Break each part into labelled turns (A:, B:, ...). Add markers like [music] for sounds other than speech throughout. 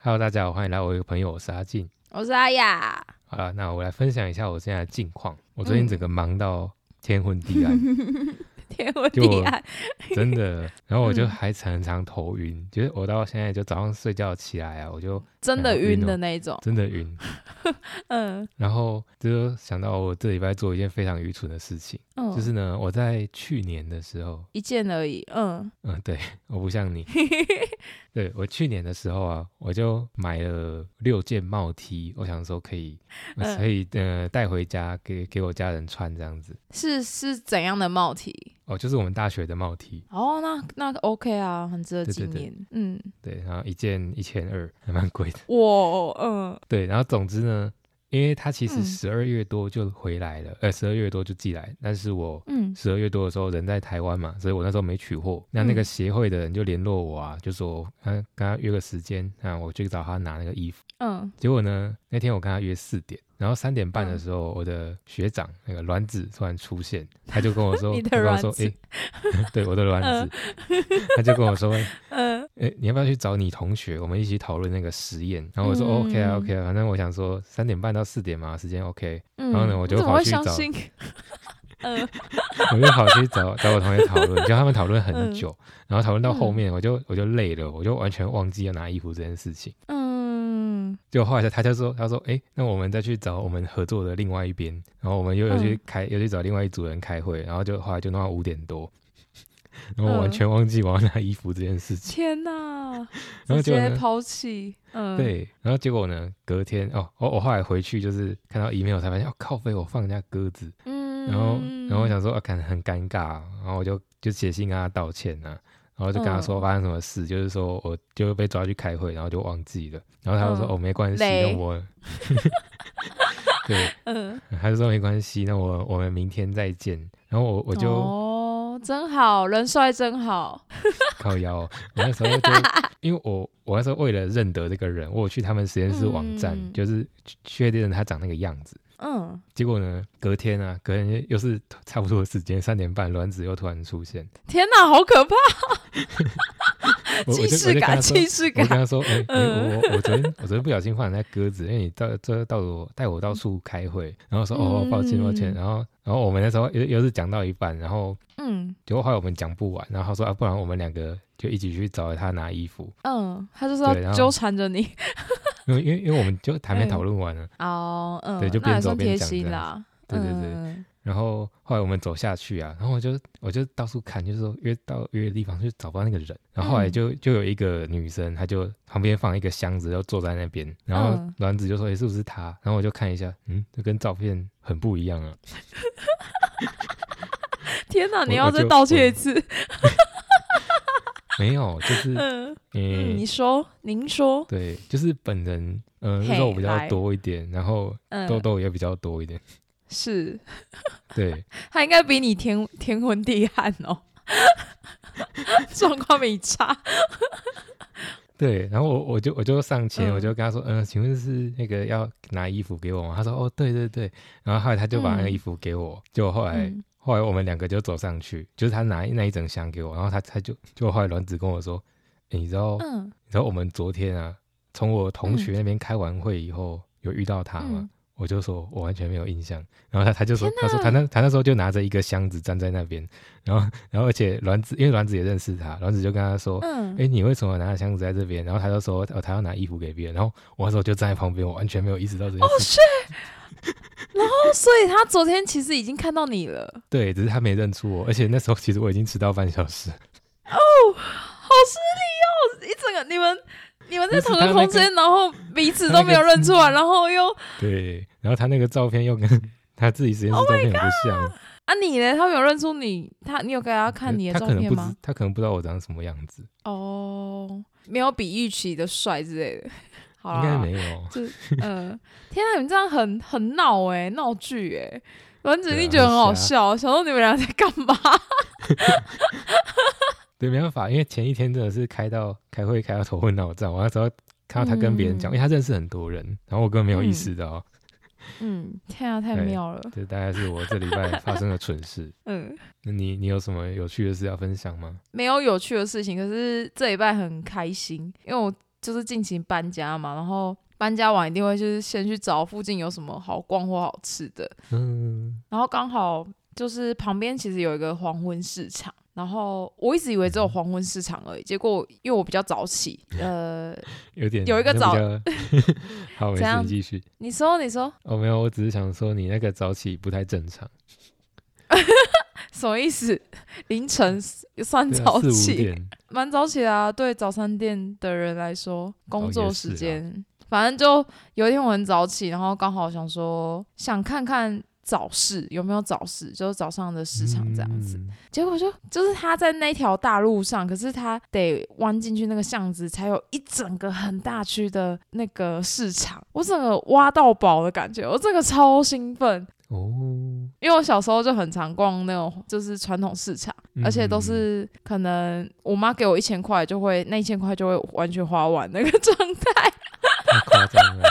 A: Hello，大家好，欢迎来我一个朋友，我是阿静。
B: 我是阿雅。
A: 好了，那我来分享一下我现在的近况。我最近整个忙到天昏地暗，[laughs]
B: 天昏地暗，[laughs]
A: 真的。然后我就还常常头晕，就是我到现在就早上睡觉起来啊，我就
B: 真的晕的那一种，
A: 真的晕。[laughs] 嗯，然后就想到我这礼拜做一件非常愚蠢的事情，就是呢，我在去年的时候
B: 一件而已，嗯
A: 嗯，对，我不像你，[laughs] 对我去年的时候啊，我就买了六件帽 T，我想说可以可以呃带回家给给我家人穿这样子，
B: 是是怎样的帽 T？
A: 哦，就是我们大学的帽 T。
B: 哦，那那 OK 啊，很值得纪念。嗯，
A: 对，然后一件一千二，还蛮贵的。
B: 哇，嗯，
A: 对，然后总之呢，因为他其实十二月多就回来了，呃，十二月多就寄来，但是我嗯十二月多的时候人在台湾嘛，所以我那时候没取货。那那个协会的人就联络我啊，就说他跟他约个时间，啊，我去找他拿那个衣服。嗯，结果呢，那天我跟他约四点。然后三点半的时候，我的学长那个卵子突然出现，他就跟我说：[laughs] “
B: 你的卵子，
A: 哎，[laughs] 对，我的卵子。”他就跟我说：“嗯，哎，你要不要去找你同学，我们一起讨论那个实验？”然后我说：“OK 啊，OK 啊，反正我想说三点半到四点嘛，时间 OK。”然后呢，我就跑去找，嗯，[laughs] 我就跑去找找我同学讨论，就他们讨论很久，然后讨论到后面，我就我就累了，我就完全忘记要拿衣服这件事情。嗯就后来他他就说，他说，哎，那我们再去找我们合作的另外一边，然后我们又又去开，又去找另外一组人开会，然后就后来就弄到五点多，然后完全忘记我要拿衣服这件事情。
B: 天哪！直接抛弃。嗯。
A: 对，然后结果呢？隔天哦，我我后来回去就是看到 email 才发现，哦靠！飞我放人家鸽子。嗯。然后然后我想说，啊，可能很尴尬，然后我就就写信跟他道歉啊。然后就跟他说发生什么事，就是说我就被抓去开会，然后就忘记了。然后他就说哦没关系，那我 [laughs] 对，嗯，他就说没关系，那我我们明天再见。然后我我就
B: 哦真好人帅真好，[laughs]
A: 靠腰。我那时候就 [laughs] 因为我我那时候为了认得这个人，我去他们实验室网站，就是确定他长那个样子。嗯，结果呢？隔天啊，隔天又是差不多的时间，三点半，卵子又突然出现。
B: 天哪，好可怕！[laughs] 既视感，既视感。
A: 我跟他说：“哎，我我昨天 [laughs] 我昨天不小心放在鸽子，因为你到这到我带我到处开会，然后说哦，抱歉抱歉。然后然后我们那时候又又是讲到一半，然后嗯，结果后来我们讲不完，然后他说啊，不然我们两个就一起去找他拿衣服。
B: 嗯，他就说纠缠着你。[laughs] ”
A: 因为因为因为我们就还没讨论完呢哦，嗯，对，就边走边讲
B: 啦。
A: 对对对。然后后来我们走下去啊，然后我就我就到处看，就是说约到约的地方就找不到那个人。然后后来就就有一个女生，她就旁边放一个箱子，就坐在那边。然后卵子就说：“哎，是不是她？”然后我就看一下，嗯，就跟照片很不一样啊。[laughs]
B: 天哪！你要再道歉一次。[laughs]
A: 没有，就是
B: 嗯，你说，您说，
A: 对，就是本人，嗯，肉比较多一点，然后痘痘也比较多一点，
B: 是，[laughs]
A: 对，[laughs]
B: 他应该比你天天昏地暗哦，[laughs] 状况比差，
A: 对，然后我我就我就上前，我就跟他说，嗯，请问是那个要拿衣服给我吗？他说，哦，对对对，然后后来他就把那个衣服给我，就后来。后来我们两个就走上去，就是他拿那一整箱给我，然后他他就就后来卵子跟我说：“你知道，你知道我们昨天啊，从我同学那边开完会以后，有遇到他吗？”我就说：“我完全没有印象。”然后他他就说：“他说他那他那时候就拿着一个箱子站在那边，然后然后而且卵子因为卵子也认识他，卵子就跟他说：‘嗯哎，你为什么拿着箱子在这边？’然后他就说：‘哦，他要拿衣服给别人。’然后我那时候就站在旁边，我完全没有意识到这件事。”
B: 然后，所以他昨天其实已经看到你了。[laughs]
A: 对，只是他没认出我，而且那时候其实我已经迟到半小时。
B: 哦，好失礼哦！一整个你们你们在同一个空间，然后彼此都没有认出来，[laughs] 然后又
A: 对，然后他那个照片又跟他自己实验室 [laughs] 照片不像
B: 啊！你呢？他没有认出你，他你有给他看你的照片
A: 吗？他可能不知道我长什么样子。
B: 哦，没有比预期的帅之类的。[laughs]
A: 好应该没有，
B: 就嗯，天啊，你们这样很很闹哎，闹剧哎，文子你觉得很好笑，想说你们俩在干嘛？
A: 对，没办法，因为前一天真的是开到开会开到头昏脑胀，我那时候看到他跟别人讲，因为他认识很多人，然后我根本没有意识到。
B: 嗯，天啊，太妙了！
A: 这大概是我这礼拜 [laughs] 发生的蠢事。嗯，那你你有什么有趣的事要分享吗？
B: 没有有趣的事情，可是这礼拜很开心，因为我。就是进行搬家嘛，然后搬家完一定会就是先去找附近有什么好逛或好吃的，嗯，然后刚好就是旁边其实有一个黄昏市场。然后我一直以为只有黄昏市场而已，结果因为我比较早起，[laughs] 呃，
A: 有点
B: 有一个早，[laughs]
A: 好，没事，继续。
B: 你说，你说，
A: 哦，没有，我只是想说你那个早起不太正常。[laughs]
B: 什么意思？凌晨算早起？蛮早起啊，对早餐店的人来说，工作时间，反正就有一天我很早起，然后刚好想说想看看。早市有没有早市？就是早上的市场这样子。结果就就是他在那条大路上，可是他得弯进去那个巷子，才有一整个很大区的那个市场。我整个挖到宝的感觉，我这个超兴奋哦！因为我小时候就很常逛那种就是传统市场，而且都是可能我妈给我一千块，就会那一千块就会完全花完那个状态。[laughs]
A: 太夸张了。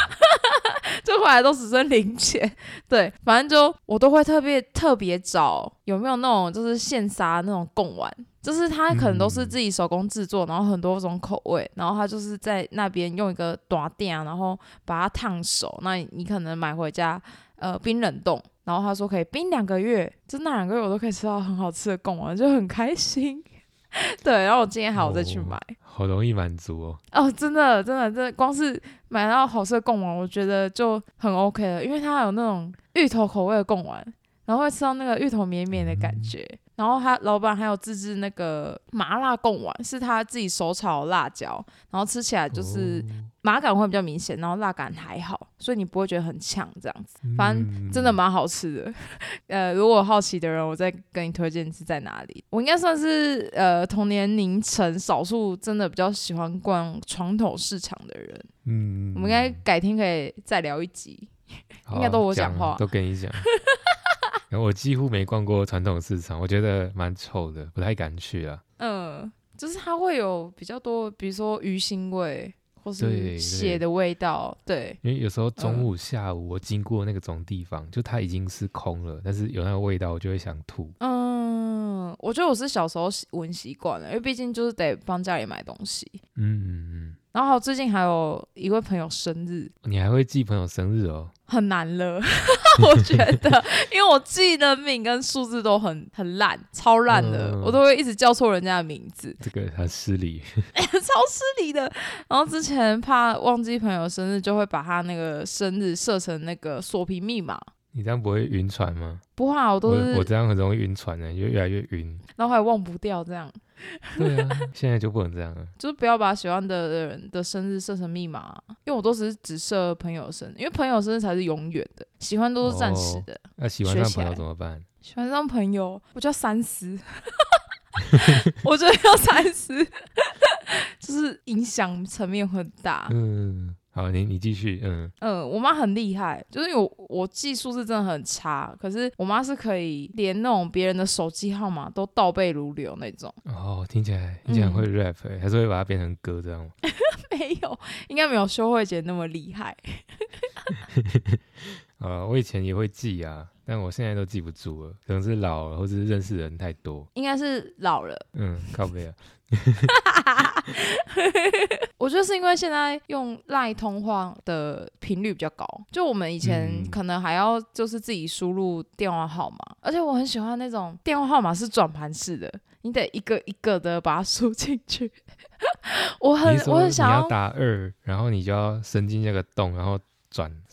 B: 就回来都只剩零钱，[laughs] 对，反正就我都会特别特别找有没有那种就是现杀那种贡丸，就是它可能都是自己手工制作，然后很多种口味，然后它就是在那边用一个短垫，然后把它烫熟，那你可能买回家呃冰冷冻，然后他说可以冰两个月，就那两个月我都可以吃到很好吃的贡丸，就很开心。[laughs] 对，然后我今天还要再去买，
A: 好容易满足哦。
B: 哦，真的，真的，真的，光是买到好吃的贡丸，我觉得就很 OK 了，因为它有那种芋头口味的贡丸，然后会吃到那个芋头绵绵的感觉。然后他老板还有自制那个麻辣贡丸，是他自己手炒辣椒，然后吃起来就是麻感会比较明显，然后辣感还好，所以你不会觉得很呛这样子。反正真的蛮好吃的。[laughs] 呃，如果好奇的人，我再跟你推荐是在哪里。我应该算是呃同年龄层少数真的比较喜欢逛传统市场的人。嗯，我们应该改天可以再聊一集，应该都我讲话，
A: 都跟你讲。我几乎没逛过传统市场，我觉得蛮臭的，不太敢去啊。
B: 嗯，就是它会有比较多，比如说鱼腥味，或是血的味道。对，
A: 因为有时候中午、下午我经过那个种地方，就它已经是空了，但是有那个味道，我就会想吐。
B: 嗯，我觉得我是小时候闻习惯了，因为毕竟就是得帮家里买东西。嗯嗯嗯。然后最近还有一位朋友生日，
A: 你还会记朋友生日哦？
B: 很难了，[laughs] 我觉得，[laughs] 因为我记的名跟数字都很很烂，超烂的，我都会一直叫错人家的名字，
A: 这个很失礼，[laughs]
B: 超失礼的。然后之前怕忘记朋友生日，就会把他那个生日设成那个锁屏密码。
A: 你这样不会晕船吗？
B: 不会，我都是
A: 我这样很容易晕船的，就越来越晕，
B: 然后还忘不掉这样。
A: 对啊，现在就不能这样了，[laughs]
B: 就是不要把喜欢的人的生日设成密码，因为我都是只设朋友生日，因为朋友生日才是永远的，喜欢都是暂时的。
A: 那喜欢上朋友怎么办？
B: 喜欢上朋友，我就要三思，[laughs] 我觉得要三思，[laughs] 就是影响层面很大。嗯。
A: 好，你你继续，嗯
B: 嗯，我妈很厉害，就是我我技术是真的很差，可是我妈是可以连那种别人的手机号码都倒背如流那种。
A: 哦，听起来你很会 rap，还是会把它变成歌这样吗？[laughs]
B: 没有，应该没有修慧姐那么厉害。[laughs]
A: 啊，我以前也会记啊，但我现在都记不住了，可能是老了，或者是认识人太多。
B: 应该是老了。
A: 嗯，靠背啊。[laughs] [laughs]
B: 我觉得是因为现在用赖通话的频率比较高，就我们以前可能还要就是自己输入电话号码，而且我很喜欢那种电话号码是转盘式的，你得一个一个的把它输进去。[laughs] 我很我很想
A: 要打二，然后你就要伸进那个洞，然后。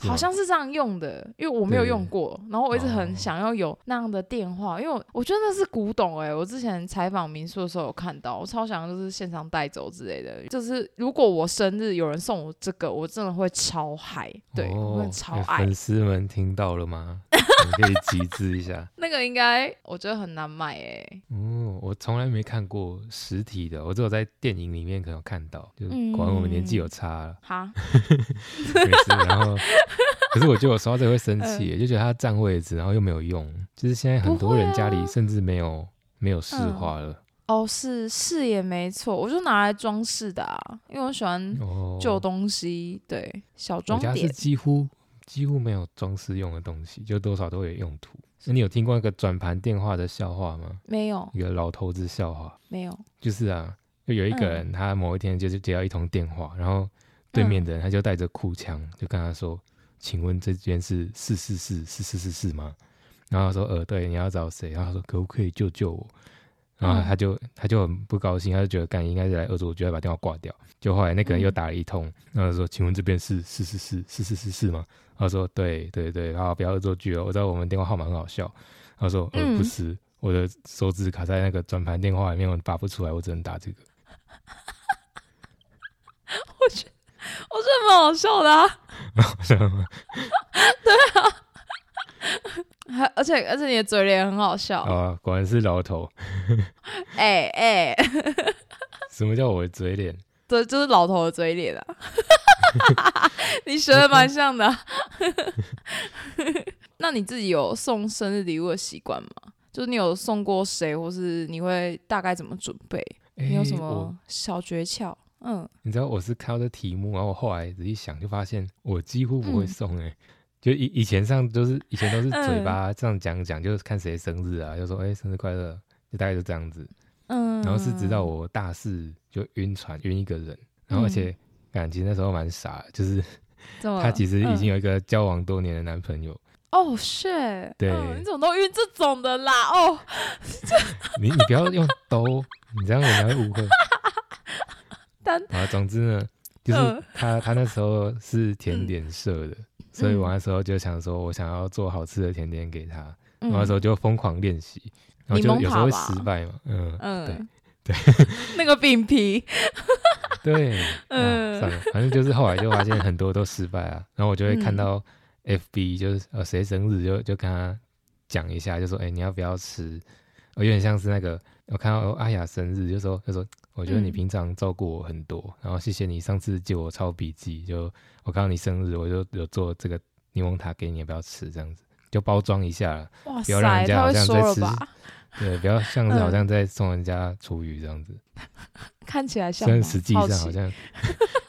B: 好像是这样用的，因为我没有用过，然后我一直很想要有那样的电话，因为我我觉得那是古董哎，我之前采访民宿的时候有看到，我超想就是现场带走之类的，就是如果我生日有人送我这个，我真的会超嗨，对，会超爱。
A: 粉丝们听到了吗？[laughs] 可以集资一下。[laughs]
B: 那个应该我觉得很难买哎。
A: 哦，我从来没看过实体的，我只有在电影里面可能看到，就管我们年纪有差了。
B: 哈，[laughs]
A: 没事，然后。可是我觉得我刷这个会生气，就觉得它占位置，然后又没有用。就是现在很多人家里甚至没有没有饰画了。
B: 哦，是是也没错，我就拿来装饰的啊，因为我喜欢旧东西，对小装点。
A: 我家是几乎几乎没有装饰用的东西，就多少都有用途。那你有听过一个转盘电话的笑话吗？
B: 没有。
A: 一个老头子笑话。
B: 没有。
A: 就是啊。就有一个人，他某一天就是接到一通电话，然后对面的人他就带着哭腔，就跟他说：“请问这边是四四四四四四四吗？”然后他说：“呃，对，你要找谁？”然后说：“可不可以救救我？”然后他就他就很不高兴，他就觉得干应该是来恶作剧，把电话挂掉。就后来那个人又打了一通，然后说：“请问这边是是是是是是是是吗？”他说：“对对对，好，不要恶作剧哦，我知道我们电话号码很好笑。”他说：“呃，不是，我的手指卡在那个转盘电话里面，我拔不出来，我只能打这个。[laughs] ”
B: 我觉得我觉得蛮好笑的啊，[laughs] [laughs] 对啊，还而且而且你的嘴脸很好笑
A: 啊，果然是老头。
B: 哎 [laughs] 哎，[laughs]
A: 什么叫我的嘴脸？
B: 对，就是老头的嘴脸啊。[laughs] 你学的蛮像的。那你自己有送生日礼物的习惯吗？就是你有送过谁，或是你会大概怎么准备？你有什么小诀窍？嗯，
A: 你知道我是看到这题目，然后我后来仔细想，就发现我几乎不会送哎，就以以前上都是以前都是嘴巴这样讲讲，就是看谁生日啊，就说哎生日快乐，就大概就这样子。嗯，然后是直到我大四就晕船晕一个人，然后而且感情那时候蛮傻，就是 [laughs] 他其实已经有一个交往多年的男朋友。
B: 哦，shit！
A: 对，
B: 你怎么都晕这种的啦？哦，[laughs] [laughs]
A: 你你不要用兜，你这样人家会误会。啊，总之呢，就是他他那时候是甜点社的，所以我那时候就想说，我想要做好吃的甜点给他，我那时候就疯狂练习，然后就有时候会失败嘛，嗯嗯，对 [laughs] 对，
B: 那个饼皮，[laughs] [laughs]
A: 对，嗯，算了，反正就是后来就发现很多都失败啊，然后我就会看到 FB，就是呃谁生日就就跟他讲一下，就说哎你要不要吃，我有点像是那个。我看到阿雅生日，就说他说，我觉得你平常照顾我很多，然后谢谢你上次借我抄笔记，就我看到你生日，我就有做这个柠檬塔给你，不要吃？这样子，就包装一下，不要让人家好像在吃，对，不要像是好像在送人家厨余这样子，[laughs]
B: 看起来像，
A: 但实际上好像，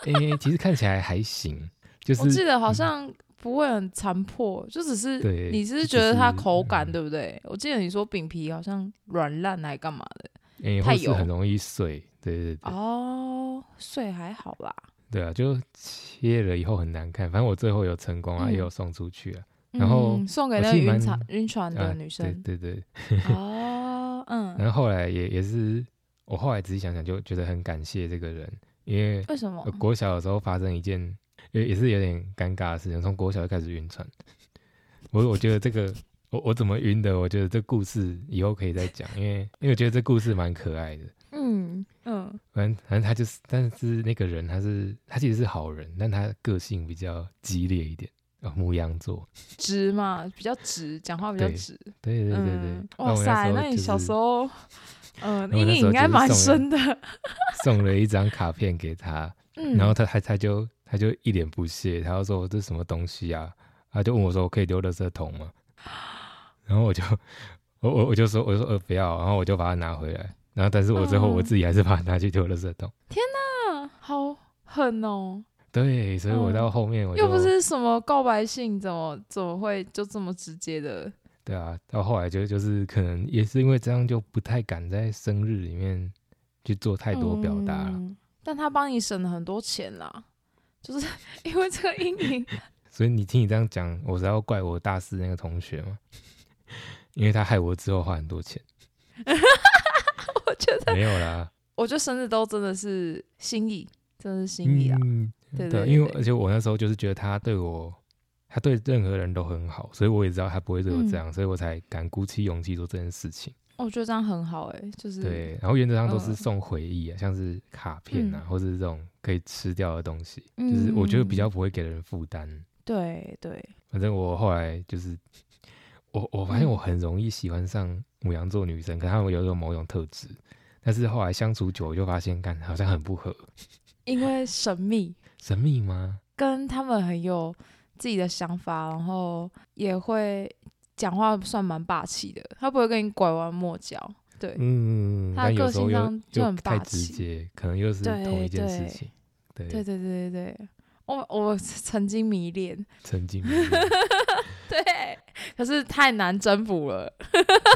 A: 哎，其实看起来还行，就 [laughs] 是
B: 我记得好像。不会很残破，就只是你只是觉得它口感对不对？我记得你说饼皮好像软烂还干嘛的，
A: 太油很容易碎，对对对。
B: 哦，碎还好吧。
A: 对啊，就切了以后很难看。反正我最后有成功啊，也有送出去啊。然后
B: 送给那个晕船晕船的女生，
A: 对对
B: 对。哦，嗯。[laughs]
A: 然后后来也也是，我后来仔细想想就觉得很感谢这个人，因为
B: 为什么？
A: 国小的时候发生一件。也也是有点尴尬的事情，从国小就开始晕船。[laughs] 我我觉得这个我我怎么晕的？我觉得这故事以后可以再讲，因为因为我觉得这故事蛮可爱的。嗯嗯，反正反正他就是，但是那个人他是他其实是好人，但他个性比较激烈一点。哦，牧羊座，[laughs]
B: 直嘛，比较直，讲话比较直。
A: 对对对对。
B: 哇塞，那你小时候，[laughs] 嗯，阴影应该蛮深的。
A: 送了一张卡片给他，然后他他他就。他就一脸不屑，他就说：“这是什么东西啊？”他就问我说：“我可以丢垃圾桶吗？” [gasps] 然后我就 [laughs] 我我我就说：“我说呃不要。”然后我就把它拿回来。然后但是我最后我自己还是把它拿去丢垃圾桶。
B: 天哪，好狠哦！
A: 对，所以我到后面我
B: 又不是什么告白信，怎么怎么会就这么直接的？
A: 对啊，到后来就就是可能也是因为这样，就不太敢在生日里面去做太多表达了。
B: 但他帮你省了很多钱啦。就是因为这个阴影，[laughs]
A: 所以你听你这样讲，我是要怪我大四那个同学吗？因为他害我之后花很多钱。[laughs]
B: 我觉得
A: 没有啦，
B: 我觉得生日都真的是心意，真的是心意啊。对对，
A: 因为而且我那时候就是觉得他对我，他对任何人都很好，所以我也知道他不会对我这样，所以我才敢鼓起勇气做这件事情。
B: 我觉得这样很好哎，就是
A: 对，然后原则上都是送回忆啊，像是卡片啊，或者是这种可以吃掉的东西，就是我觉得比较不会给人负担。
B: 对对，
A: 反正我后来就是我我发现我很容易喜欢上母羊座女生，可他们有种某种特质，但是后来相处久就发现，干好像很不合，[laughs]
B: 因为神秘，[laughs]
A: 神秘吗？
B: 跟他们很有自己的想法，然后也会。讲话算蛮霸气的，他不会跟你拐弯抹角，对，嗯，他个性上就很霸
A: 气，可能又是同一件事情，对，
B: 对对对对对，我我曾经迷恋，
A: 曾经，[laughs]
B: 对，可是太难征服了，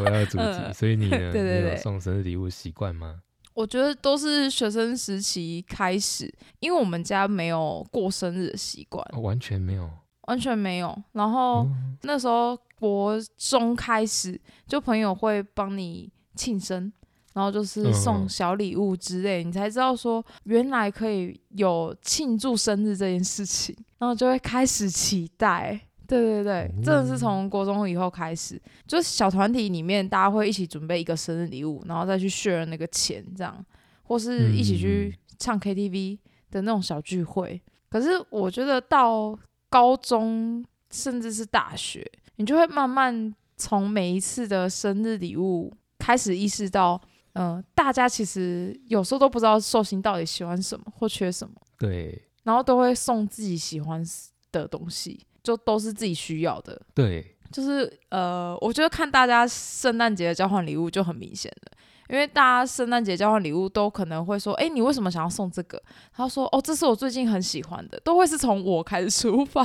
A: 我要阻止，所以你呢？对对对，送生日礼物习惯吗？
B: 我觉得都是学生时期开始，因为我们家没有过生日的习惯，
A: 完全没有，
B: 完全没有。然后那时候国中开始，就朋友会帮你庆生。然后就是送小礼物之类，你才知道说原来可以有庆祝生日这件事情，然后就会开始期待。对对对，真的是从国中以后开始，就是小团体里面大家会一起准备一个生日礼物，然后再去 share 那个钱，这样，或是一起去唱 KTV 的那种小聚会。可是我觉得到高中甚至是大学，你就会慢慢从每一次的生日礼物开始意识到。嗯，大家其实有时候都不知道寿星到底喜欢什么或缺什么，
A: 对，
B: 然后都会送自己喜欢的东西，就都是自己需要的，
A: 对，
B: 就是呃，我觉得看大家圣诞节的交换礼物就很明显了，因为大家圣诞节交换礼物都可能会说，哎，你为什么想要送这个？他说，哦，这是我最近很喜欢的，都会是从我开始出发，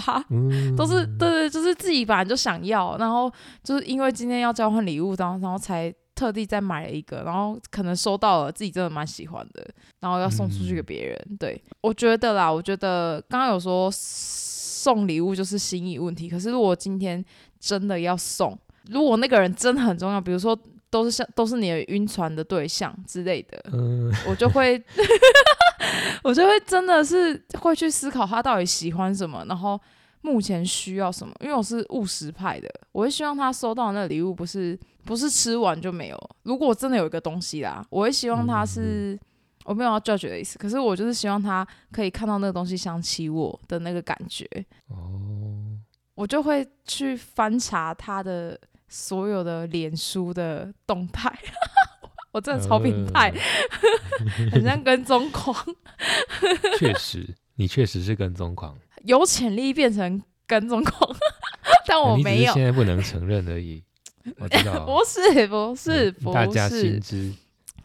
B: 都是。对对，就是自己本来就想要，然后就是因为今天要交换礼物，然后然后才。特地再买了一个，然后可能收到了，自己真的蛮喜欢的，然后要送出去给别人。对我觉得啦，我觉得刚刚有说送礼物就是心意问题，可是如果今天真的要送，如果那个人真的很重要，比如说都是像都是你的晕船的对象之类的，[laughs] 我就会 [laughs] 我就会真的是会去思考他到底喜欢什么，然后。目前需要什么？因为我是务实派的，我会希望他收到那礼物不是不是吃完就没有。如果我真的有一个东西啦，我会希望他是我没有要 judge 的意思，可是我就是希望他可以看到那个东西想起我的那个感觉。哦，我就会去翻查他的所有的脸书的动态，[laughs] 我真的超变态，很像跟踪狂。[laughs]
A: 确实，你确实是跟踪狂。
B: 有潜力变成跟踪狂，[laughs] 但我没有。
A: 现在不能承认而已。我知道，
B: 不是不是不是。
A: 大家心知。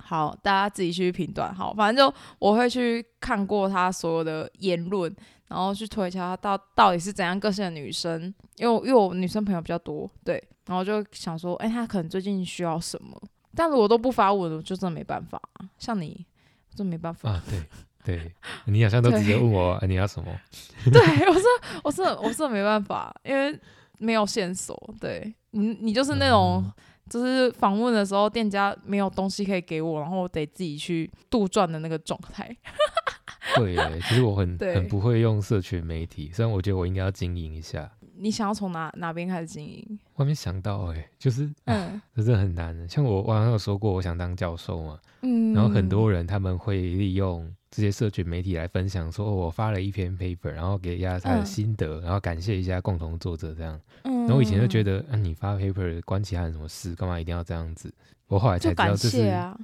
B: 好，大家自己去评断。好，反正就我会去看过他所有的言论，然后去推敲他到到底是怎样个性的女生。因为因为我女生朋友比较多，对，然后就想说，哎，她可能最近需要什么？但如果都不发文，我就真的没办法。像你，真没办法。
A: 啊，对。对你好像都直接问我你要什么？[laughs]
B: 对我说我说我说没办法，因为没有线索。对你你就是那种就是访问的时候店家没有东西可以给我，然后我得自己去杜撰的那个状态。[laughs]
A: 对，其实我很很不会用社群媒体，虽然我觉得我应该要经营一下。
B: 你想要从哪哪边开始经营？
A: 我还没想到哎，就是嗯，这是很难的。像我网上有说过，我想当教授嘛，嗯，然后很多人他们会利用。这些社群媒体来分享，说我发了一篇 paper，然后给一下他的心得，然后感谢一下共同作者这样。嗯，然后我以前就觉得，啊，你发 paper 关其他人什么事？干嘛一定要这样子？我后来才知道这是
B: 啊，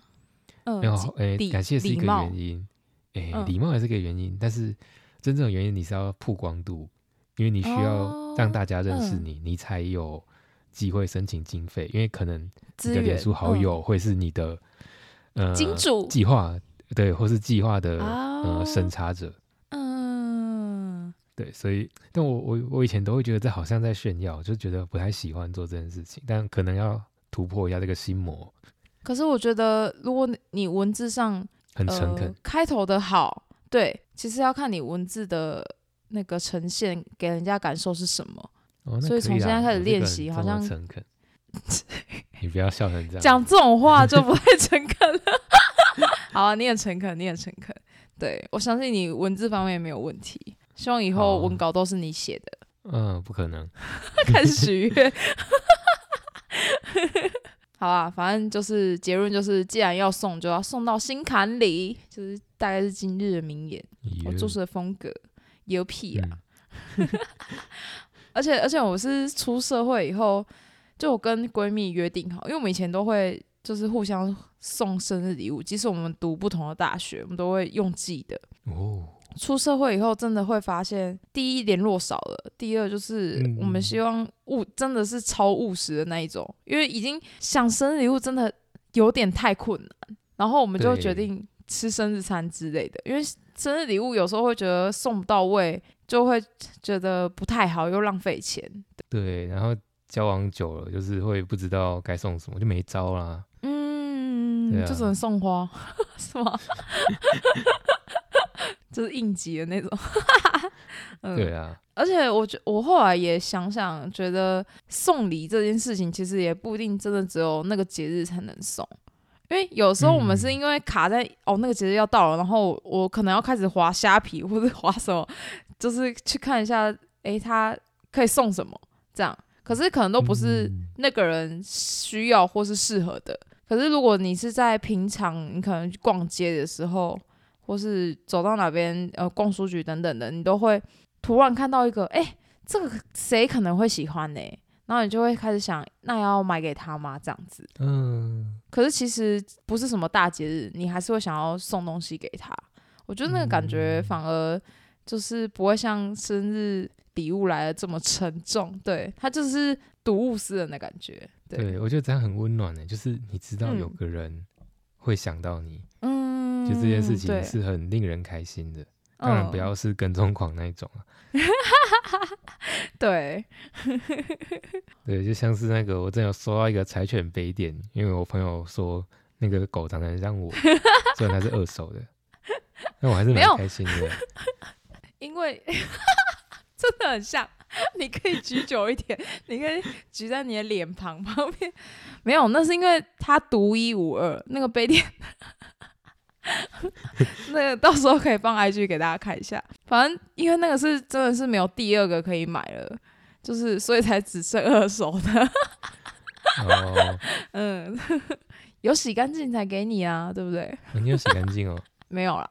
A: 没有，哎，感谢是一个原因，哎，礼貌也是个原因，但是真正的原因你是要曝光度，因为你需要让大家认识你，你才有机会申请经费，因为可能你的脸书好友会是你的呃
B: 金主
A: 计划。对，或是计划的呃审查者，嗯，对，所以，但我我我以前都会觉得这好像在炫耀，就觉得不太喜欢做这件事情，但可能要突破一下这个心魔。
B: 可是我觉得，如果你文字上
A: 很诚恳，
B: 开头的好，对，其实要看你文字的那个呈现给人家感受是什么。
A: 哦，
B: 所以从现在开始练习，好像
A: 诚恳。[laughs] 你不要笑成这样，
B: 讲这种话就不太诚恳了。好啊，你很诚恳，你很诚恳。对我相信你文字方面没有问题。希望以后文稿都是你写的。
A: 嗯，不可能。[laughs]
B: 开始许愿。[laughs] 好啊，反正就是结论就是，既然要送，就要送到心坎里，就是大概是今日的名言。我做事的风格有屁啊！[laughs] 而且而且我是出社会以后，就我跟闺蜜约定好，因为我们以前都会。就是互相送生日礼物，即使我们读不同的大学，我们都会用寄的。哦，出社会以后，真的会发现，第一联络少了，第二就是我们希望务真的是超务实的那一种，因为已经想生日礼物真的有点太困难，然后我们就决定吃生日餐之类的，因为生日礼物有时候会觉得送不到位，就会觉得不太好，又浪费钱。
A: 对，然后交往久了，就是会不知道该送什么，就没招啦。
B: 嗯，就只能送花，[laughs] 是吗？[laughs] 就是应急的那种。[laughs]
A: 对啊。
B: 而且我觉我后来也想想，觉得送礼这件事情其实也不一定真的只有那个节日才能送，因为有时候我们是因为卡在哦那个节日要到了，然后我可能要开始划虾皮或者划什么，就是去看一下，哎，他可以送什么这样。可是可能都不是那个人需要或是适合的。可是如果你是在平常，你可能逛街的时候，或是走到哪边呃逛书局等等的，你都会突然看到一个，哎，这个谁可能会喜欢呢？然后你就会开始想，那要买给他吗？这样子。嗯。可是其实不是什么大节日，你还是会想要送东西给他。我觉得那个感觉反而就是不会像生日。礼物来的这么沉重，对他就是睹物思人的感觉。
A: 对，我觉得这样很温暖呢，就是你知道有个人会想到你，嗯，就这件事情是很令人开心的。当然不要是跟踪狂那一种啊。[laughs]
B: 对，[laughs]
A: 对，就像是那个我真有收到一个柴犬杯垫，因为我朋友说那个狗长得很像我，[laughs] 虽然它是二手的，但我还是蛮开心的，
B: 因为。真的很像，[laughs] 你可以举久一点，你可以举在你的脸庞旁边。没有，那是因为它独一无二，那个杯垫。[laughs] 那个到时候可以放 IG 给大家看一下。反正因为那个是真的是没有第二个可以买了，就是所以才只剩二手的。哦，嗯，[laughs] 有洗干净才给你啊，对不对？
A: 你有洗干净哦？
B: 没有啦。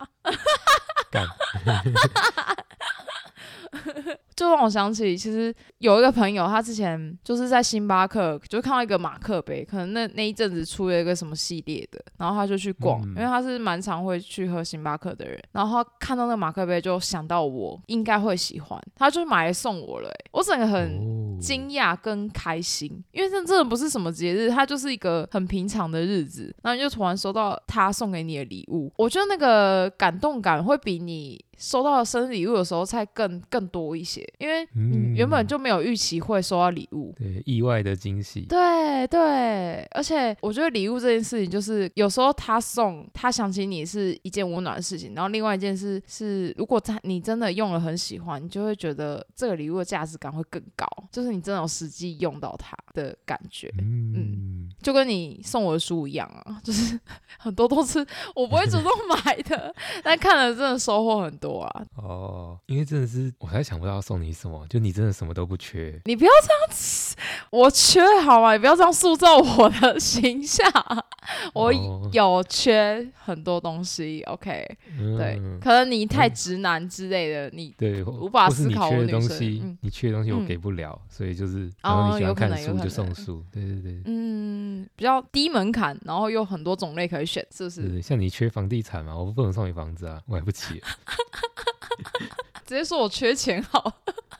B: 就让我想起，其实有一个朋友，他之前就是在星巴克，就看到一个马克杯，可能那那一阵子出了一个什么系列的，然后他就去逛，因为他是蛮常会去喝星巴克的人，然后他看到那个马克杯，就想到我应该会喜欢，他就买来送我了。我整个很惊讶跟开心，因为这真的不是什么节日，它就是一个很平常的日子，然后你就突然收到他送给你的礼物，我觉得那个感动感会比你。收到生日礼物的时候才更更多一些，因为你原本就没有预期会收到礼物，
A: 对，意外的惊喜。
B: 对对，而且我觉得礼物这件事情，就是有时候他送他想起你是一件温暖的事情，然后另外一件事是，如果他你真的用了很喜欢，你就会觉得这个礼物的价值感会更高，就是你你真的有实际用到它的感觉。嗯，就跟你送我的书一样啊，就是 [laughs] 很多都是我不会主动买的，但看了真的收获很。多啊
A: 哦，因为真的是我还想不到送你什么，就你真的什么都不缺。
B: 你不要这样子，我缺好吗？你不要这样塑造我的 [laughs] 形象。我有缺很多东西，OK？对，可能你太直男之类的，你
A: 对
B: 无法思考
A: 的东西，你缺的东西我给不了，所以就是然后你喜欢看书就送书，对对对，
B: 嗯，比较低门槛，然后又很多种类可以选，是不是？
A: 像你缺房地产嘛，我不能送你房子啊，买不起。[laughs]
B: 直接说我缺钱好，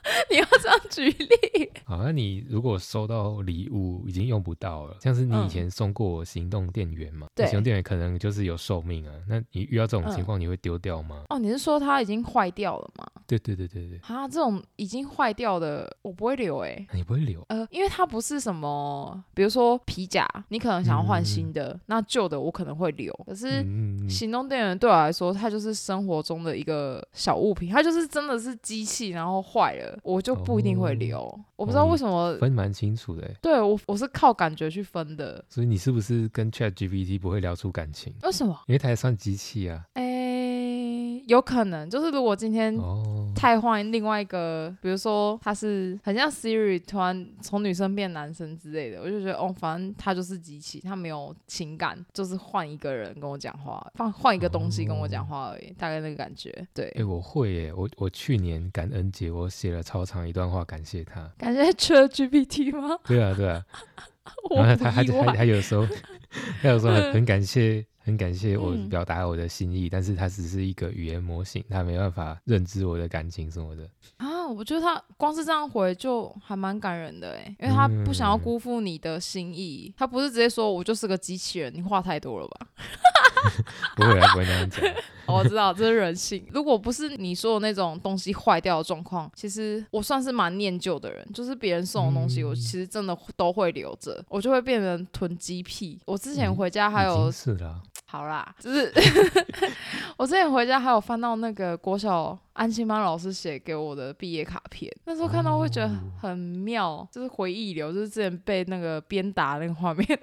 B: [laughs] 你要这样举例。
A: 好，那你如果收到礼物已经用不到了，像是你以前送过行动电源嘛？对，行动电源可能就是有寿命啊。那你遇到这种情况，你会丢掉吗？
B: 哦，你是说它已经坏掉了吗？
A: 对对对对对。
B: 啊，这种已经坏掉的，我不会留哎。
A: 你不会留？
B: 呃，因为它不是什么，比如说皮夹，你可能想要换新的，那旧的我可能会留。可是行动电源对我来说，它就是生活中的一个小物品，它就是真的是机器，然后坏了，我就不一定会留。我不知道为什么
A: 分蛮清楚的。
B: 对我，我是靠感觉去分的。
A: 所以你是不是跟 Chat GPT 不会聊出感情？
B: 为什么？
A: 因为它也算机器啊。
B: 有可能就是如果今天太换另外一个，比如说他是很像 Siri 突然从女生变男生之类的，我就觉得哦，反正他就是机器，他没有情感，就是换一个人跟我讲话，换换一个东西跟我讲话而已，大概那个感觉。对，
A: 哎，我会耶，我我去年感恩节我写了超长一段话感谢他，
B: 感谢 ChatGPT 吗？
A: 对啊，对啊，[laughs] 然后他他他他有时候 [laughs] 他有时候很很感谢。很感谢我表达我的心意，但是它只是一个语言模型，它没办法认知我的感情什么的。
B: 啊，我觉得他光是这样回就还蛮感人的哎，因为他不想要辜负你的心意，他不是直接说我就是个机器人，你话太多了吧？[laughs]
A: 不会，他不会那样讲。[laughs]
B: 我知道这是人性。如果不是你说的那种东西坏掉的状况，其实我算是蛮念旧的人。就是别人送的东西，我其实真的都会留着，我就会变成囤积癖。我之前回家还有
A: 是的，
B: 好啦，就是 [laughs] 我之前回家还有翻到那个国小安心班老师写给我的毕业卡片，那时候看到会觉得很妙，就是回忆流，就是之前被那个鞭打那个画面。[laughs]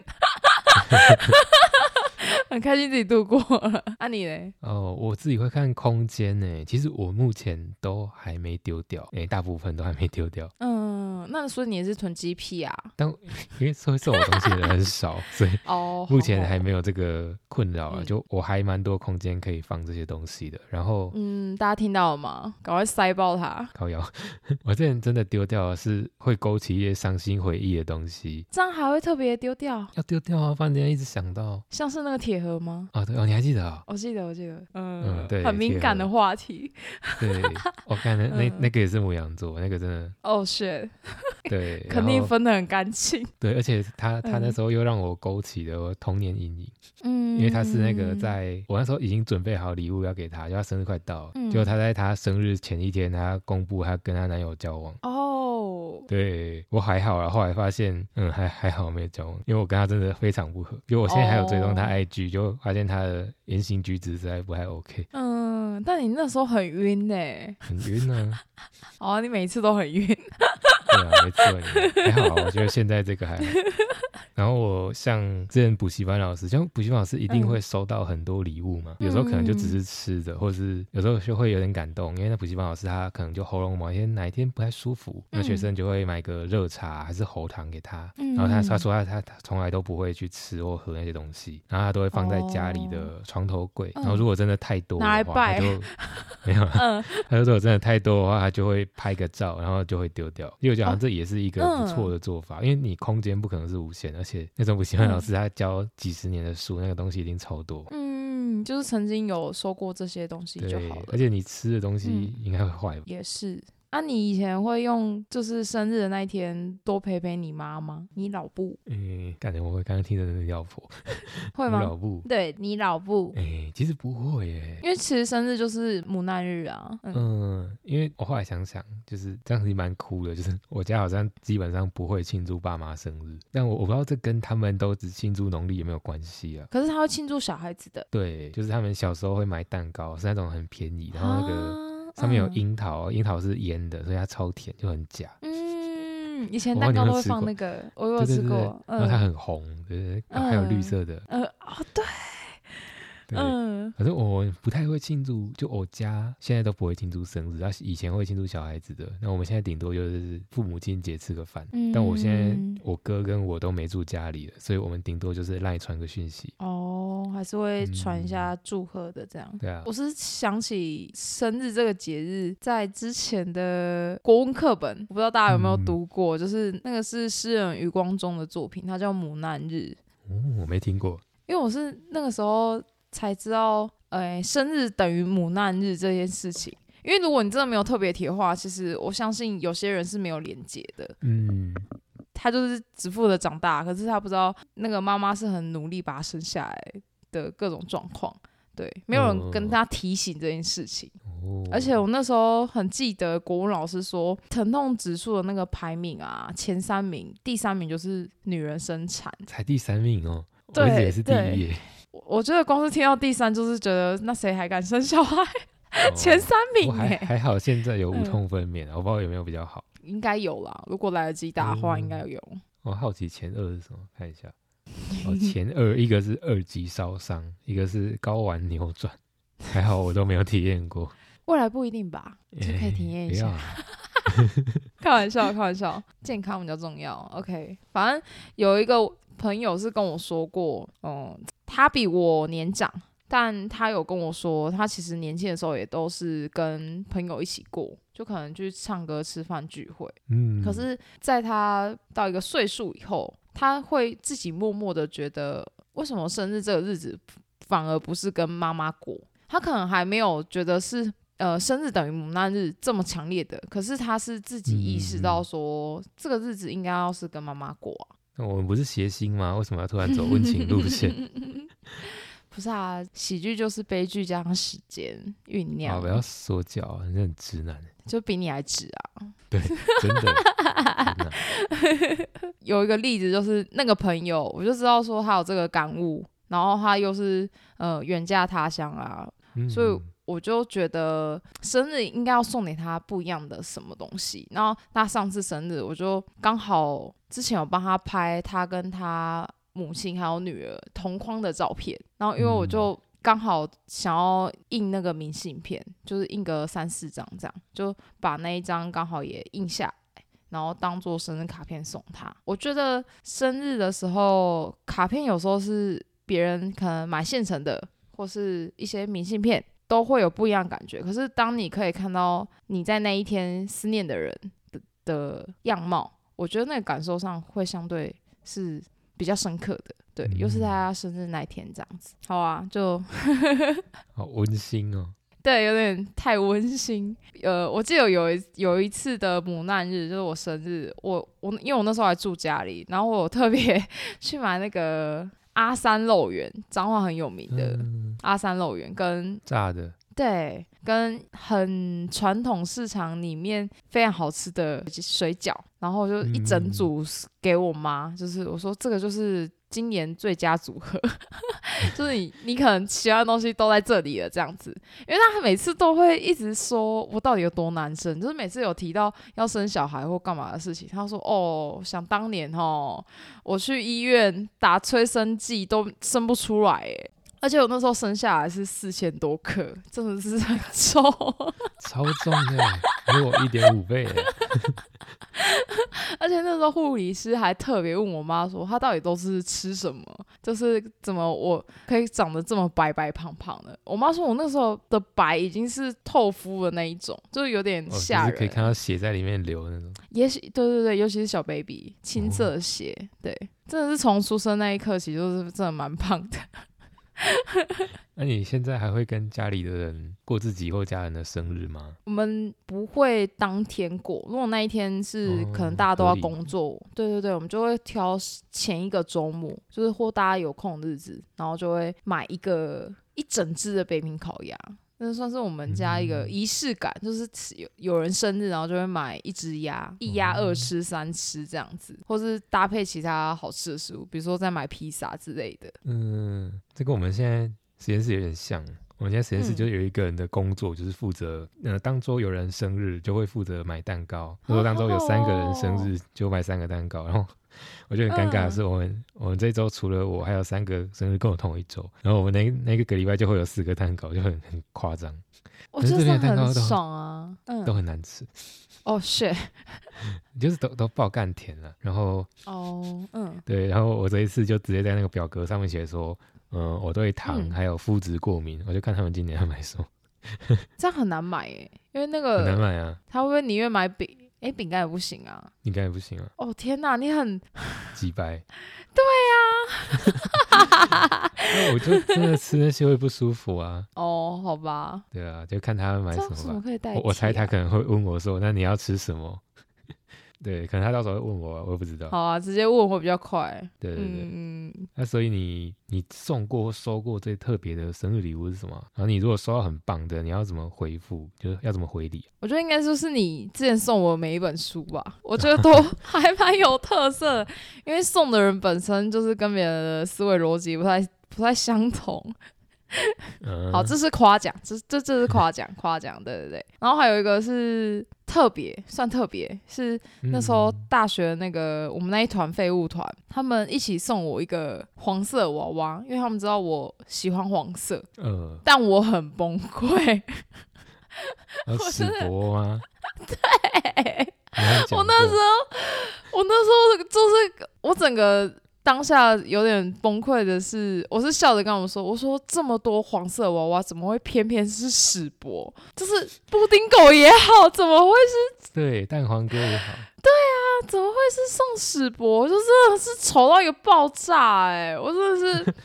B: 很开心自己度过了，[laughs] 啊你嘞？
A: 哦，我自己会看空间呢。其实我目前都还没丢掉，哎，大部分都还没丢掉。
B: 嗯，那所以你也是囤 G P 啊？
A: 但因为会送我东西的人很少，所以哦，目前还没有这个困扰啊。就我还蛮多空间可以放这些东西的。然后，
B: 嗯，大家听到了吗？赶快塞爆它！
A: 靠腰，[laughs] 我之前真的丢掉是会勾起一些伤心回忆的东西。
B: 这样还会特别丢掉？
A: 要丢掉啊！饭店一直想到，
B: 像是那个铁盒吗？
A: 哦，对哦，你还记得啊？
B: 我记得，我记得，嗯，对，很敏感的话题。
A: 对，我看那那 [laughs] 那个也是母羊座，那个真的。
B: 哦，shit。
A: 对，[laughs]
B: 肯定分得很干净。
A: 对，而且他他那时候又让我勾起了我童年阴影。嗯，因为他是那个在我那时候已经准备好礼物要给他，就他生日快到了，结果他在他生日前一天，他公布他跟他男友交往。哦，对我还好啊，后来发现，嗯，还还好没有交往，因为我跟他真的非常不合。因为我现在还有追踪他 IG，就发现他的言行举止实在不太 OK。
B: 嗯，但你那时候很晕呢，
A: 很晕呢。[laughs]
B: 哦，你每次都很晕。
A: 对啊，没错，还好，我觉得现在这个还好。然后我像之前补习班老师，像补习班老师一定会收到很多礼物嘛，有时候可能就只是吃的，或者是有时候就会有点感动，因为那补习班老师他可能就喉咙某一天哪一天不太舒服，那学生就会买个热茶还是喉糖给他，然后他他说他他他从来都不会去吃或喝那些东西，然后他都会放在家里的床头柜，然后如果真的太多的话，他就 [laughs] 没有，他说如果真的太多的话，他就会拍个照，然后就会丢掉，因为我觉得这也是一个不错的做法，因为你空间不可能是无限，而且那种补习班老师他教几十年的书，那个东西一定超多。
B: 嗯，就是曾经有收过这些东西就好了。
A: 而且你吃的东西应该会坏吧。
B: 也是。啊，你以前会用就是生日的那一天多陪陪你妈吗？你老布？
A: 诶，感觉我会刚刚听的那个老婆，
B: 会吗？
A: 老布？
B: 对你老布？
A: 诶，其实不会耶，
B: 因为其实生日就是母难日啊。
A: 嗯，因为我后来想想，就是这样子蛮酷的，就是我家好像基本上不会庆祝爸妈生日，但我我不知道这跟他们都只庆祝农历有没有关系啊？
B: 可是他会庆祝小孩子的，
A: 对，就是他们小时候会买蛋糕，是那种很便宜，然后那个。上面有樱桃，樱桃是腌的，所以它超甜，就很假。
B: 嗯，以前蛋糕都会放那个，我有吃过。
A: 然后它很红，对对，还有绿色的。
B: 呃，哦，对。
A: 嗯，反正我不太会庆祝，就我家现在都不会庆祝生日，他以前会庆祝小孩子的。那我们现在顶多就是父母亲节吃个饭。嗯，但我现在我哥跟我都没住家里了，所以我们顶多就是赖传个讯息。
B: 哦，还是会传一下祝贺的这样。
A: 对啊，
B: 我是想起生日这个节日，在之前的国文课本，我不知道大家有没有读过，就是那个是诗人余光中的作品，它叫《母难日》。
A: 哦，我没听过，
B: 因为我是那个时候。才知道，哎，生日等于母难日这件事情。因为如果你真的没有特别提的话，其实我相信有些人是没有连接的。嗯，他就是只负责长大，可是他不知道那个妈妈是很努力把他生下来的各种状况。对，没有人跟他提醒这件事情。哦。而且我那时候很记得国文老师说，疼痛指数的那个排名啊，前三名，第三名就是女人生产。
A: 才第三名哦。对。也是第一。
B: 我觉得光是听到第三，就是觉得那谁还敢生小孩？前三名
A: 还还好，现在有无痛分娩，我不知道有没有比较好。
B: 应该有啦，如果来得及打的话，应该有。
A: 我好奇前二是什么？看一下。[laughs] 哦，前二一个是二级烧伤，一个是睾丸扭转，还好我都没有体验过。
B: 未来不一定吧，就可以体验一下。[laughs] 开玩笑，开玩笑，健康比较重要。OK，反正有一个朋友是跟我说过，嗯。他比我年长，但他有跟我说，他其实年轻的时候也都是跟朋友一起过，就可能去唱歌、吃饭、聚会。嗯，可是在他到一个岁数以后，他会自己默默的觉得，为什么生日这个日子反而不是跟妈妈过？他可能还没有觉得是呃生日等于母难日这么强烈的，可是他是自己意识到说，这个日子应该要是跟妈妈过啊。
A: 那我们不是谐星吗？为什么要突然走温情路线？[laughs]
B: 不是啊，喜剧就是悲剧加上时间酝酿。
A: 不要说教，你很直男，
B: 就比你还直啊！[laughs]
A: 对，真的。[laughs]
B: 有一个例子就是那个朋友，我就知道说他有这个感悟，然后他又是呃远嫁他乡啊，所以我就觉得生日应该要送给他不一样的什么东西。然后他上次生日，我就刚好之前有帮他拍他跟他。母亲还有女儿同框的照片，然后因为我就刚好想要印那个明信片，就是印个三四张这样，就把那一张刚好也印下来，然后当做生日卡片送他。我觉得生日的时候，卡片有时候是别人可能买现成的，或是一些明信片，都会有不一样感觉。可是当你可以看到你在那一天思念的人的的样貌，我觉得那个感受上会相对是。比较深刻的，对，又是他生日那天这样子，好啊，就 [laughs]
A: 好温馨哦。[laughs]
B: 对，有点太温馨。呃，我记得有一有一次的母难日，就是我生日，我我因为我那时候还住家里，然后我特别 [laughs] 去买那个阿三肉圆，彰化很有名的阿三肉圆跟
A: 炸的。
B: 对，跟很传统市场里面非常好吃的水饺，然后就一整组给我妈，就是我说这个就是今年最佳组合，[laughs] 就是你你可能其他东西都在这里了这样子，因为他每次都会一直说我到底有多难生，就是每次有提到要生小孩或干嘛的事情，他说哦，想当年哦，我去医院打催生剂都生不出来诶。而且我那时候生下来是四千多克，真的是很重，[laughs]
A: 超重的，比我一点五倍。
B: 而且那时候护理师还特别问我妈说，她到底都是吃什么，就是怎么我可以长得这么白白胖胖的？我妈说我那时候的白已经是透肤的那一种，就是有点吓人，
A: 可以看到血在里面流那种。
B: 也许对对对，尤其是小 baby 青色血，对，真的是从出生那一刻起就是真的蛮胖的。[laughs]
A: 那你现在还会跟家里的人过自己或家人的生日吗？
B: 我们不会当天过，如果那一天是可能大家都要工作，对对对，我们就会挑前一个周末，就是或大家有空的日子，然后就会买一个一整只的北平烤鸭。那算是我们家一个仪式感，就是有有人生日，然后就会买一只鸭，一鸭二吃三吃这样子，或是搭配其他好吃的食物，比如说再买披萨之类的。
A: 嗯，这跟我们现在实验室有点像。我们现在实验室就有一个人的工作，就是负责，呃，当周有人生日就会负责买蛋糕，如果当周有三个人生 [laughs] 日就买三个蛋糕，然后。我觉得很尴尬的是，我们我们这周除了我，还有三个生日跟我同一周，然后我们那那个个礼拜就会有四个蛋糕，就很很夸张。
B: 我觉得很爽啊，嗯，
A: 都很难吃。
B: 哦，shit，[laughs]
A: 就是都都爆干甜了。然后
B: 哦，嗯，
A: 对，然后我这一次就直接在那个表格上面写说，嗯，我对糖还有麸质过敏，我就看他们今年要买什么。[laughs]
B: 这样很难买诶，因为那个
A: 很难买啊。
B: 他会不会宁愿买饼？哎，饼干也不行啊！
A: 饼干也不行啊！
B: 哦天哪，你很 [laughs]
A: 几白？[laughs]
B: 对
A: 呀，[laughs] 那我就真的吃那些会不舒服啊！
B: 哦，好吧。
A: 对啊，就看他买什么
B: 吧。
A: 我我猜他可能会问我说：“那你要吃什么？”对，可能他到时候会问我，我也不知道。
B: 好啊，直接问会比较快。
A: 对对对，嗯。那所以你你送过或收过最特别的生日礼物是什么？然后你如果收到很棒的，你要怎么回复？就是要怎么回礼？
B: 我觉得应该就是你之前送我每一本书吧，我觉得 [laughs] 都还蛮有特色，因为送的人本身就是跟别人的思维逻辑不太不太相同。[laughs] 好，这是夸奖，这这这是夸奖，[laughs] 夸奖，对对对。然后还有一个是特别，算特别，是那时候大学那个我们那一团废物团，他们一起送我一个黄色娃娃，因为他们知道我喜欢黄色，呃，但我很崩溃。[laughs]
A: 史博吗？
B: 对，我那时候，我那时候就是我整个。当下有点崩溃的是，我是笑着跟我们说：“我说这么多黄色娃娃，怎么会偏偏是史博？就是布丁狗也好，怎么会是？
A: 对，蛋黄哥也好。
B: 对啊，怎么会是送史博？就真的是丑到一个爆炸！哎，我真的是，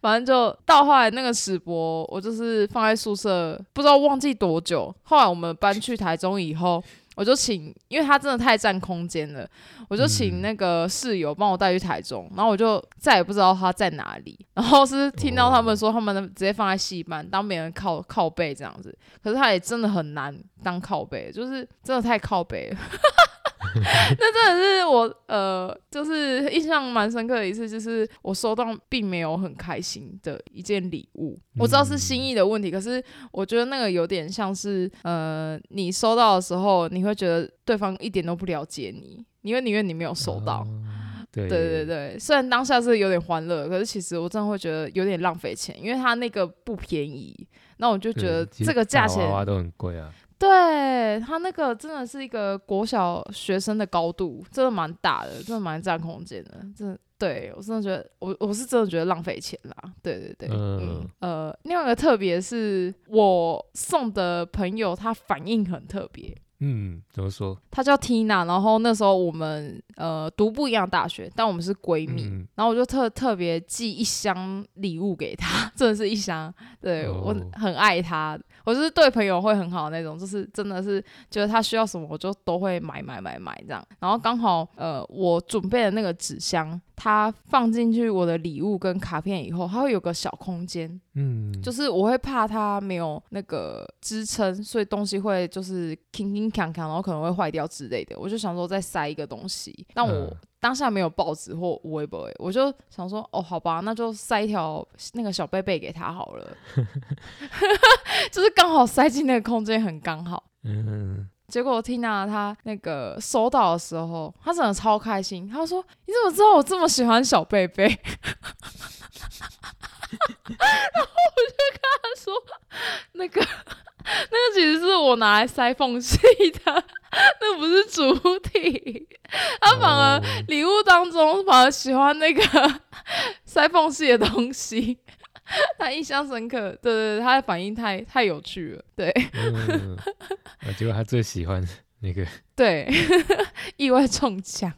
B: 反正就到后来那个史博，我就是放在宿舍，不知道忘记多久。后来我们搬去台中以后。我就请，因为他真的太占空间了，我就请那个室友帮我带去台中，然后我就再也不知道他在哪里。然后是听到他们说，他们直接放在戏班当别人靠靠背这样子，可是他也真的很难当靠背，就是真的太靠背了。[laughs] 那真的是我呃，就是印象蛮深刻的一次，就是我收到并没有很开心的一件礼物。我知道是心意的问题，可是我觉得那个有点像是呃，你收到的时候，你会觉得对方一点都不了解你，因为宁愿你没有收到。
A: 对
B: 对对对，虽然当下是有点欢乐，可是其实我真的会觉得有点浪费钱，因为他那个不便宜。那我就觉得这个价钱
A: 都很贵啊。
B: 对他那个真的是一个国小学生的高度，真的蛮大的，真的蛮占空间的。真的，对我真的觉得，我我是真的觉得浪费钱啦。对对对，嗯呃，另外一个特别是我送的朋友，他反应很特别。
A: 嗯，怎么说？
B: 她叫 Tina，然后那时候我们呃读不一样大学，但我们是闺蜜，然后我就特特别寄一箱礼物给她，[laughs] 真的是一箱，对我很爱她。我就是对朋友会很好的那种，就是真的是觉得他需要什么，我就都会买买买买这样。然后刚好呃，我准备的那个纸箱，它放进去我的礼物跟卡片以后，它会有个小空间，嗯，就是我会怕它没有那个支撑，所以东西会就是铿铿锵锵，然后可能会坏掉之类的。我就想说再塞一个东西，但我。当下没有报纸或微博，我就想说，哦，好吧，那就塞一条那个小贝贝给他好了，[laughs] 就是刚好塞进那个空间，很刚好。嗯，结果听到他那个收到的时候，他真的超开心。他说：“你怎么知道我这么喜欢小贝贝？” [laughs] 然后我就跟他说：“那个。”那个其实是我拿来塞缝隙的，那不是主体。他反而礼物当中反而喜欢那个 [laughs] 塞缝隙的东西，[laughs] 他印象深刻。对对对，他的反应太太有趣了。对，[laughs]
A: 结果他最喜欢。那个
B: 对，[laughs] 意外中奖，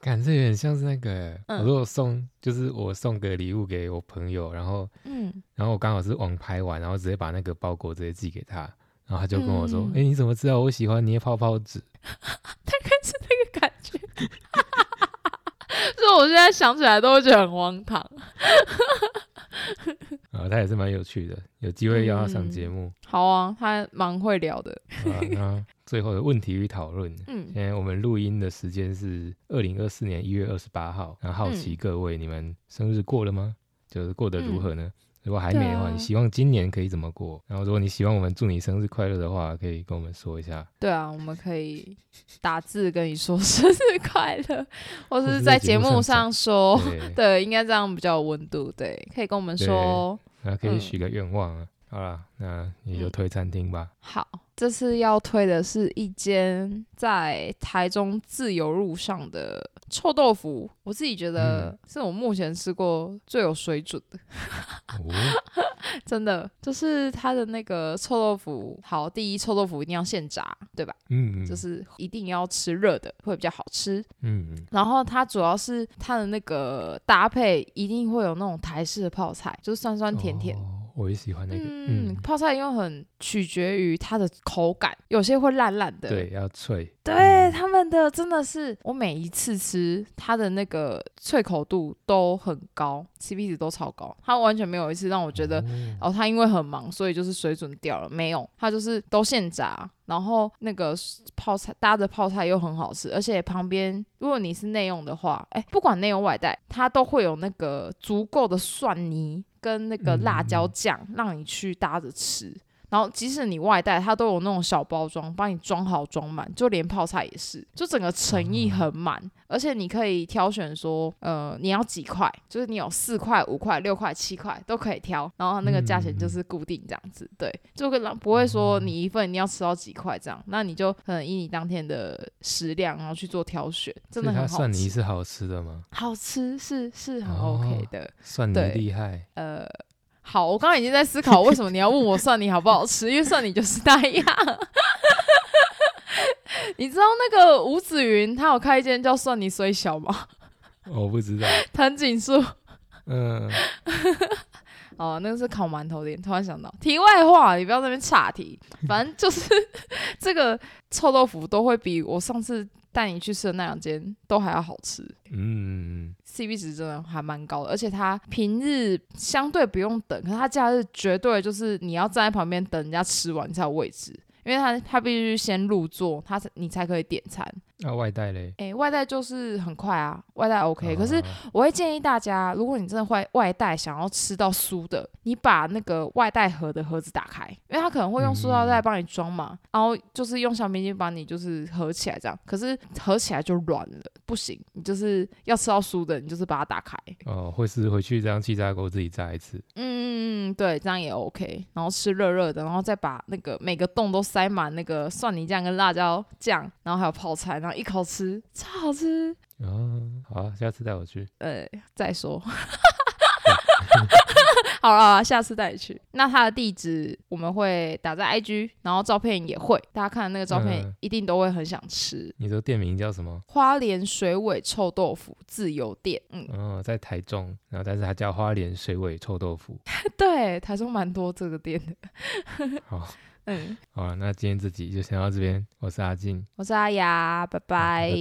A: 感觉有点像是那个，我如果送，就是我送个礼物给我朋友，然后，嗯，然后我刚好是网拍完，然后直接把那个包裹直接寄给他，然后他就跟我说：“哎，你怎么知道我喜欢捏泡泡纸？”
B: 大概是那个感觉，所以我现在想起来都会觉得很荒唐。[laughs]
A: 啊，他也是蛮有趣的，有机会邀他上节目。
B: 好啊，他蛮会聊的。
A: 啊，那最后的问题与讨论。嗯，现在我们录音的时间是二零二四年一月二十八号。那好奇各位，你们生日过了吗？就是过得如何呢？如果还没的话，你希望今年可以怎么过？然后，如果你希望我们祝你生日快乐的话，可以跟我们说一下。
B: 对啊，我们可以打字跟你说 [laughs] 生日快乐，或者是在节目上说。对，应该这样比较有温度。对，可以跟我们说。
A: 那可以许个愿望啊。好了，那你就推餐厅吧。
B: 好，这次要推的是一间在台中自由路上的臭豆腐，我自己觉得是我目前吃过最有水准的。[laughs] 真的，就是它的那个臭豆腐。好，第一，臭豆腐一定要现炸，对吧？嗯，就是一定要吃热的，会比较好吃。嗯，然后它主要是它的那个搭配，一定会有那种台式的泡菜，就是酸酸甜甜。
A: 我也喜欢那个，
B: 嗯，泡菜又很取决于它的口感，有些会烂烂的，
A: 对，要脆，
B: 对，他们的真的是，我每一次吃它的那个脆口度都很高，CP 值都超高，它完全没有一次让我觉得，哦，他因为很忙，所以就是水准掉了，没有，它就是都现炸，然后那个泡菜搭着泡菜又很好吃，而且旁边如果你是内用的话，哎，不管内用外带，它都会有那个足够的蒜泥。跟那个辣椒酱，让你去搭着吃。然后即使你外带，它都有那种小包装，帮你装好装满，就连泡菜也是，就整个诚意很满。而且你可以挑选说，呃，你要几块，就是你有四块、五块、六块、七块都可以挑，然后那个价钱就是固定这样子。对，就跟不会说你一份你要吃到几块这样，那你就可能以你当天的食量，然后去做挑选，真的很好吃。
A: 蒜泥是好吃的吗？
B: 好吃，是是很 OK 的。
A: 蒜泥厉害。
B: 呃。好，我刚刚已经在思考为什么你要问我蒜泥好不好吃，因为蒜泥就是那样。你知道那个吴子云他有开一间叫蒜泥虽小吗？
A: 我 [laughs] 不知道。
B: 藤井树。
A: 嗯。
B: 哦，那个是烤馒头店。突然想到，题外话，你不要那边岔题。反正就是 [laughs] 这个臭豆腐都会比我上次带你去吃的那两间都还要好吃。嗯，CP 值真的还蛮高的，而且它平日相对不用等，可是它假日绝对就是你要站在旁边等人家吃完才有位置，因为它它必须先入座，它你才可以点餐。
A: 那外带嘞？
B: 哎，外带就是很快啊，外带 OK。可是我会建议大家，如果你真的会外带，想要吃到酥的，你把那个外带盒的盒子打开，因为他可能会用塑料袋帮你装嘛，然后就是用橡皮筋帮你就是合起来这样。可是合起来就软了，不行。你就是要吃到酥的，你就是把它打开。
A: 哦，或是回去这样气炸锅自己炸一次。
B: 嗯嗯嗯，对，这样也 OK。然后吃热热的，然后再把那个每个洞都塞满那个蒜泥酱跟辣椒酱，然后还有泡菜。一口吃，超好吃
A: 哦！好，下次带我去。
B: 呃，再说。[laughs] 好了，下次带你去。那他的地址我们会打在 IG，然后照片也会，大家看那个照片一定都会很想吃。
A: 你的店名叫什么？
B: 花莲水尾臭豆腐自由店。
A: 嗯，哦，在台中，然后但是它叫花莲水尾臭豆腐。[laughs]
B: 对，台中蛮多这个店的。
A: 好。嗯，好，那今天这集就先到这边。我是阿静，
B: 我是阿雅，拜拜。